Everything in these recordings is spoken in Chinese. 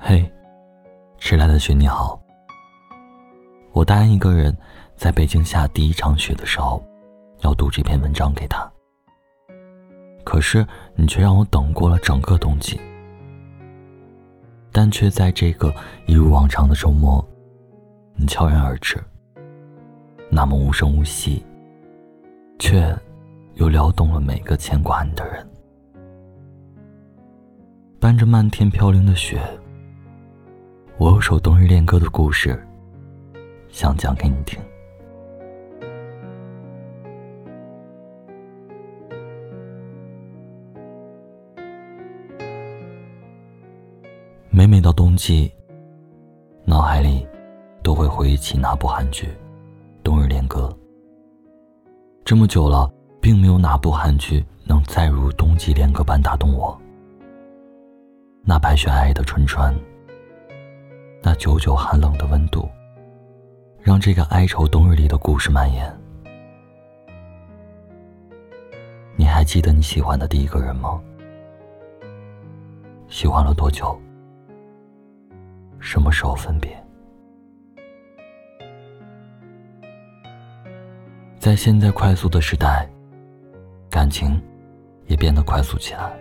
嘿，迟来的雪你好。我答应一个人，在北京下第一场雪的时候，要读这篇文章给他。可是你却让我等过了整个冬季，但却在这个一如往常的周末，你悄然而至，那么无声无息，却又撩动了每个牵挂你的人。伴着漫天飘零的雪。有首冬日恋歌的故事，想讲给你听。每每到冬季，脑海里都会回忆起那部韩剧《冬日恋歌》。这么久了，并没有哪部韩剧能再如冬季恋歌般打动我。那白雪皑皑的春川。那久久寒冷的温度，让这个哀愁冬日里的故事蔓延。你还记得你喜欢的第一个人吗？喜欢了多久？什么时候分别？在现在快速的时代，感情也变得快速起来。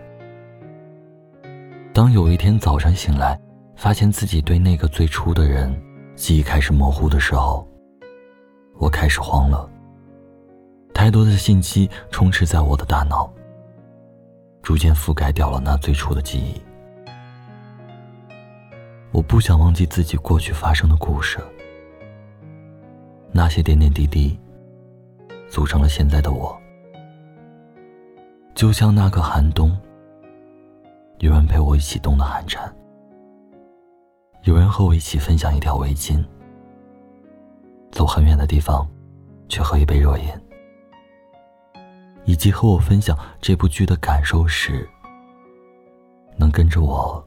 当有一天早晨醒来，发现自己对那个最初的人记忆开始模糊的时候，我开始慌了。太多的信息充斥在我的大脑，逐渐覆盖掉了那最初的记忆。我不想忘记自己过去发生的故事，那些点点滴滴组成了现在的我。就像那个寒冬，有人陪我一起冻的寒蝉。有人和我一起分享一条围巾，走很远的地方，去喝一杯热饮，以及和我分享这部剧的感受时，能跟着我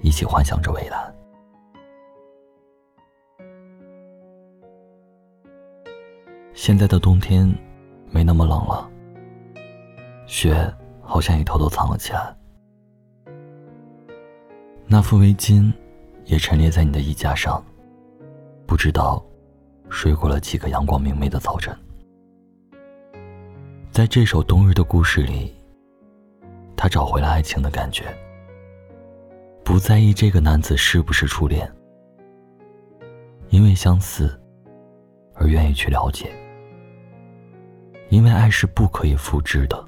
一起幻想着未来。现在的冬天没那么冷了，雪好像也偷偷藏了起来。那副围巾。也陈列在你的衣架上，不知道睡过了几个阳光明媚的早晨。在这首冬日的故事里，他找回了爱情的感觉，不在意这个男子是不是初恋，因为相似而愿意去了解，因为爱是不可以复制的，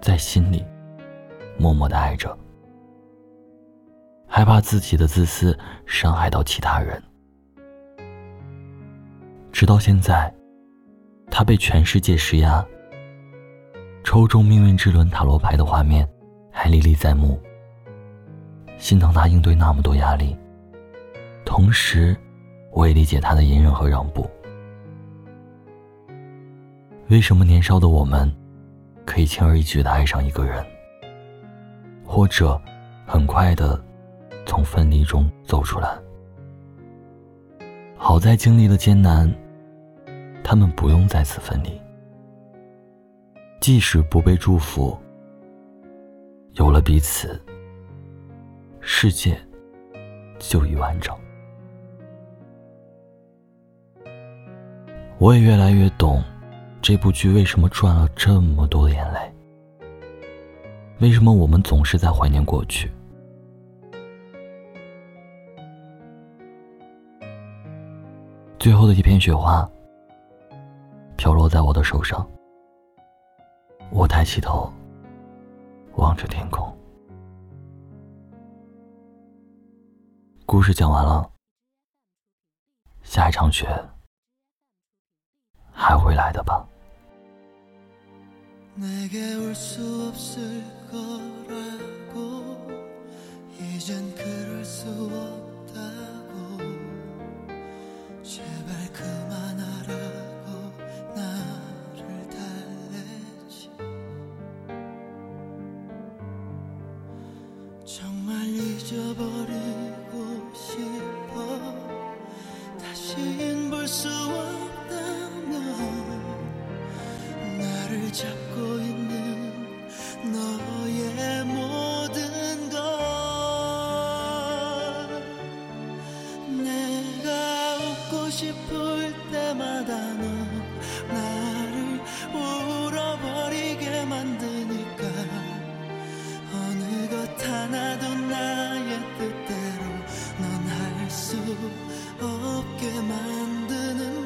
在心里默默的爱着。害怕自己的自私伤害到其他人，直到现在，他被全世界施压，抽中命运之轮塔罗牌的画面还历历在目。心疼他应对那么多压力，同时，我也理解他的隐忍和让步。为什么年少的我们，可以轻而易举的爱上一个人，或者很快的？从分离中走出来。好在经历了艰难，他们不用再次分离。即使不被祝福，有了彼此，世界就已完整。我也越来越懂，这部剧为什么赚了这么多眼泪。为什么我们总是在怀念过去？最后的一片雪花飘落在我的手上，我抬起头望着天空。故事讲完了，下一场雪还会来的吧。 수 없다면 나를 잡고 있는 너의 모든 걸 내가 웃고 싶을 때마다 너 나를 울어버리게 만드니까 어느 것 하나도 나의 뜻대로 넌 할 수 없 없게 만드는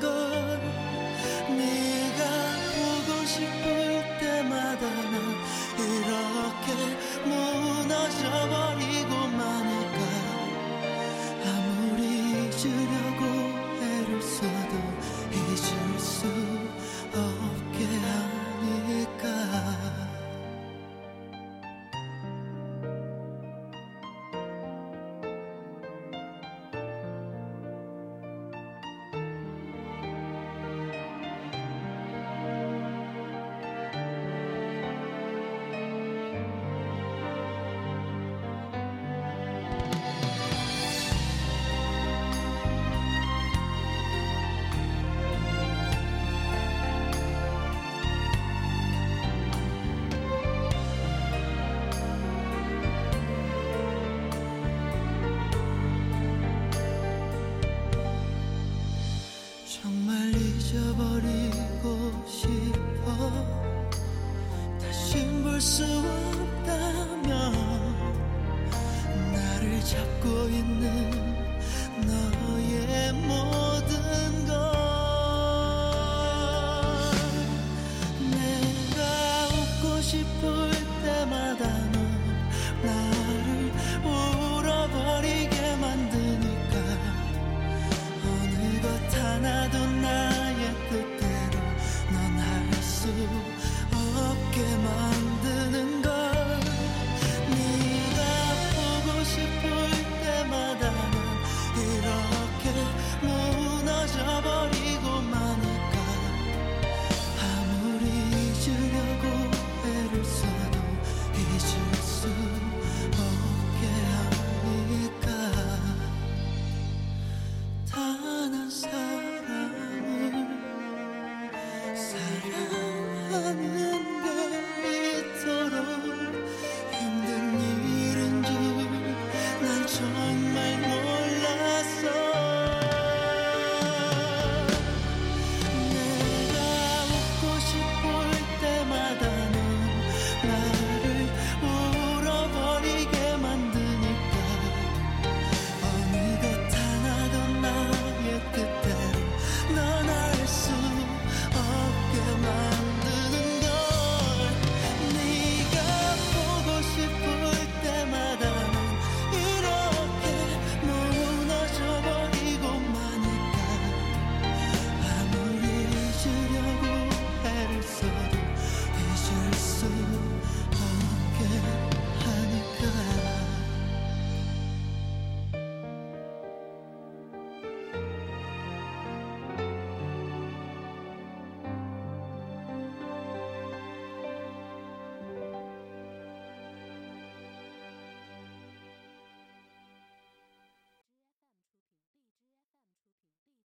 수 없다면 나를 잡고 있는 너의 몸